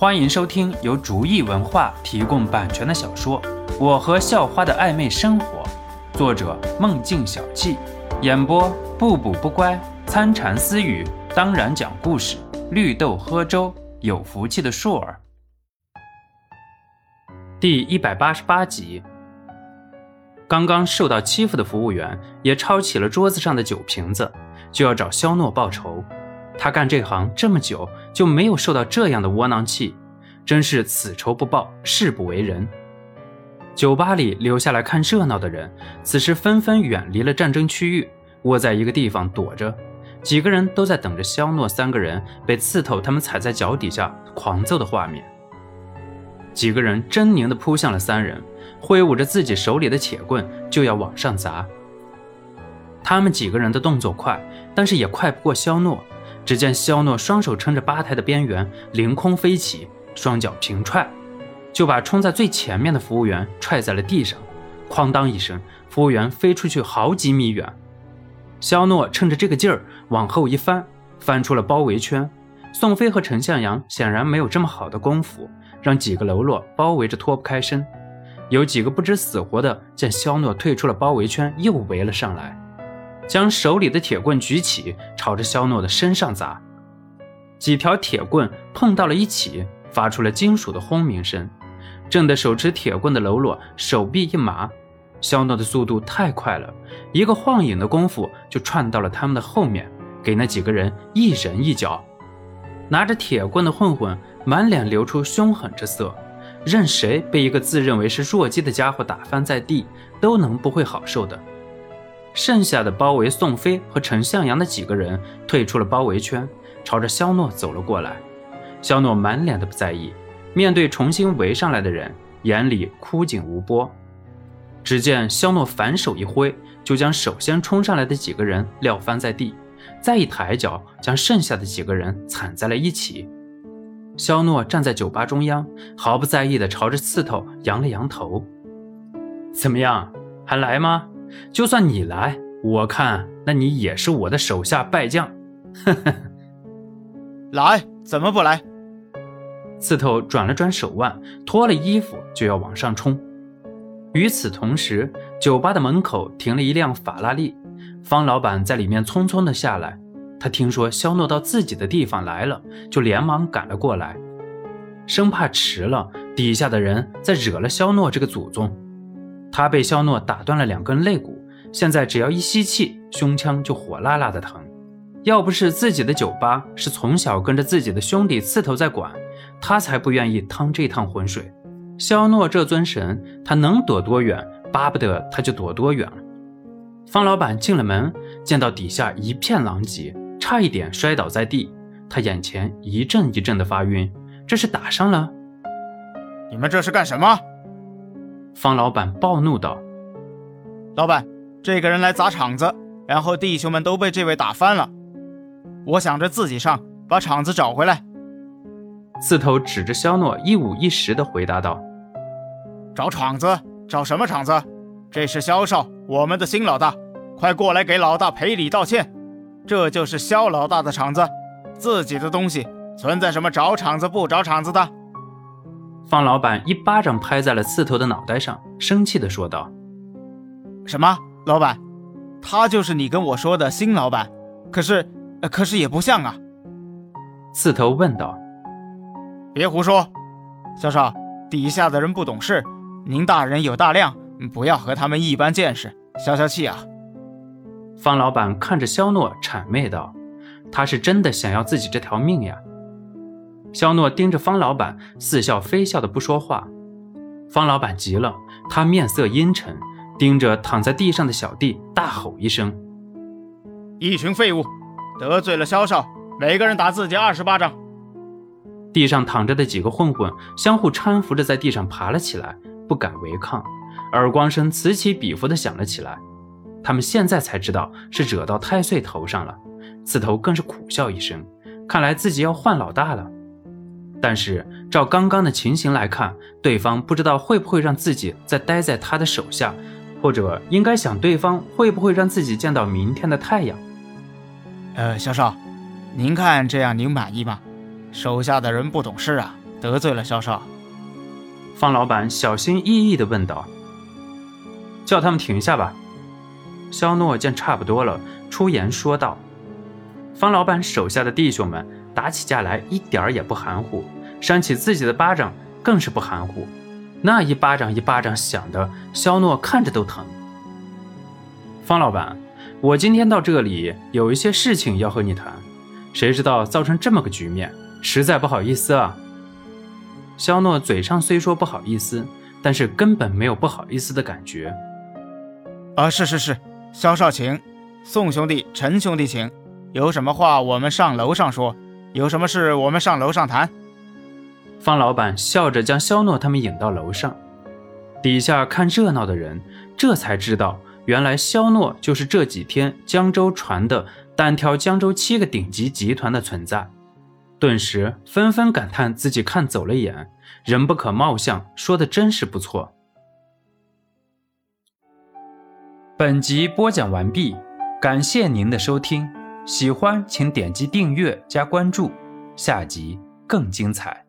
欢迎收听由竹意文化提供版权的小说《我和校花的暧昧生活》，作者梦境小憩，演播不补不乖、参禅私语，当然讲故事，绿豆喝粥，有福气的硕儿。第一百八十八集，刚刚受到欺负的服务员也抄起了桌子上的酒瓶子，就要找肖诺报仇。他干这行这么久，就没有受到这样的窝囊气，真是此仇不报，誓不为人。酒吧里留下来看热闹的人，此时纷纷远离了战争区域，窝在一个地方躲着。几个人都在等着肖诺三个人被刺透他们踩在脚底下狂揍的画面。几个人狰狞地扑向了三人，挥舞着自己手里的铁棍就要往上砸。他们几个人的动作快，但是也快不过肖诺。只见肖诺双手撑着吧台的边缘，凌空飞起，双脚平踹，就把冲在最前面的服务员踹在了地上。哐当一声，服务员飞出去好几米远。肖诺趁着这个劲儿往后一翻，翻出了包围圈。宋飞和陈向阳显然没有这么好的功夫，让几个喽啰包围着脱不开身。有几个不知死活的见肖诺退出了包围圈，又围了上来。将手里的铁棍举起，朝着肖诺的身上砸。几条铁棍碰到了一起，发出了金属的轰鸣声。震得手持铁棍的喽啰手臂一麻，肖诺的速度太快了，一个晃影的功夫就窜到了他们的后面，给那几个人一人一脚。拿着铁棍的混混满脸流出凶狠之色，任谁被一个自认为是弱鸡的家伙打翻在地，都能不会好受的。剩下的包围宋飞和陈向阳的几个人退出了包围圈，朝着肖诺走了过来。肖诺满脸的不在意，面对重新围上来的人，眼里枯井无波。只见肖诺反手一挥，就将首先冲上来的几个人撂翻在地，再一抬脚将剩下的几个人踩在了一起。肖诺站在酒吧中央，毫不在意地朝着刺头扬了扬头：“怎么样，还来吗？”就算你来，我看那你也是我的手下败将。呵呵，来，怎么不来？刺头转了转手腕，脱了衣服就要往上冲。与此同时，酒吧的门口停了一辆法拉利，方老板在里面匆匆的下来。他听说肖诺到自己的地方来了，就连忙赶了过来，生怕迟了底下的人再惹了肖诺这个祖宗。他被肖诺打断了两根肋骨，现在只要一吸气，胸腔就火辣辣的疼。要不是自己的酒吧是从小跟着自己的兄弟刺头在管，他才不愿意趟这趟浑水。肖诺这尊神，他能躲多远，巴不得他就躲多远。方老板进了门，见到底下一片狼藉，差一点摔倒在地，他眼前一阵一阵的发晕，这是打伤了？你们这是干什么？方老板暴怒道：“老板，这个人来砸场子，然后弟兄们都被这位打翻了。我想着自己上，把场子找回来。”刺头指着肖诺，一五一十地回答道：“找场子？找什么场子？这是肖少，我们的新老大，快过来给老大赔礼道歉。这就是肖老大的场子，自己的东西存在什么找场子不找场子的？”方老板一巴掌拍在了刺头的脑袋上，生气地说道：“什么？老板，他就是你跟我说的新老板？可是，可是也不像啊。”刺头问道：“别胡说，小少，底下的人不懂事，您大人有大量，不要和他们一般见识，消消气啊。”方老板看着肖诺，谄媚道：“他是真的想要自己这条命呀。”肖诺盯着方老板，似笑非笑的不说话。方老板急了，他面色阴沉，盯着躺在地上的小弟，大吼一声：“一群废物，得罪了肖少，每个人打自己二十巴掌！”地上躺着的几个混混相互搀扶着在地上爬了起来，不敢违抗。耳光声此起彼伏的响了起来。他们现在才知道是惹到太岁头上了。刺头更是苦笑一声，看来自己要换老大了。但是照刚刚的情形来看，对方不知道会不会让自己再待在他的手下，或者应该想对方会不会让自己见到明天的太阳。呃，萧少，您看这样您满意吗？手下的人不懂事啊，得罪了肖少？方老板小心翼翼地问道。叫他们停下吧。肖诺见差不多了，出言说道。方老板手下的弟兄们打起架来一点儿也不含糊，扇起自己的巴掌更是不含糊。那一巴掌一巴掌响的，肖诺看着都疼。方老板，我今天到这里有一些事情要和你谈，谁知道造成这么个局面，实在不好意思啊。肖诺嘴上虽说不好意思，但是根本没有不好意思的感觉。啊，是是是，肖少请，宋兄弟、陈兄弟请，有什么话我们上楼上说，有什么事我们上楼上谈。方老板笑着将肖诺他们引到楼上，底下看热闹的人这才知道，原来肖诺就是这几天江州传的单挑江州七个顶级集团的存在，顿时纷纷感叹自己看走了眼，人不可貌相，说的真是不错。本集播讲完毕，感谢您的收听，喜欢请点击订阅加关注，下集更精彩。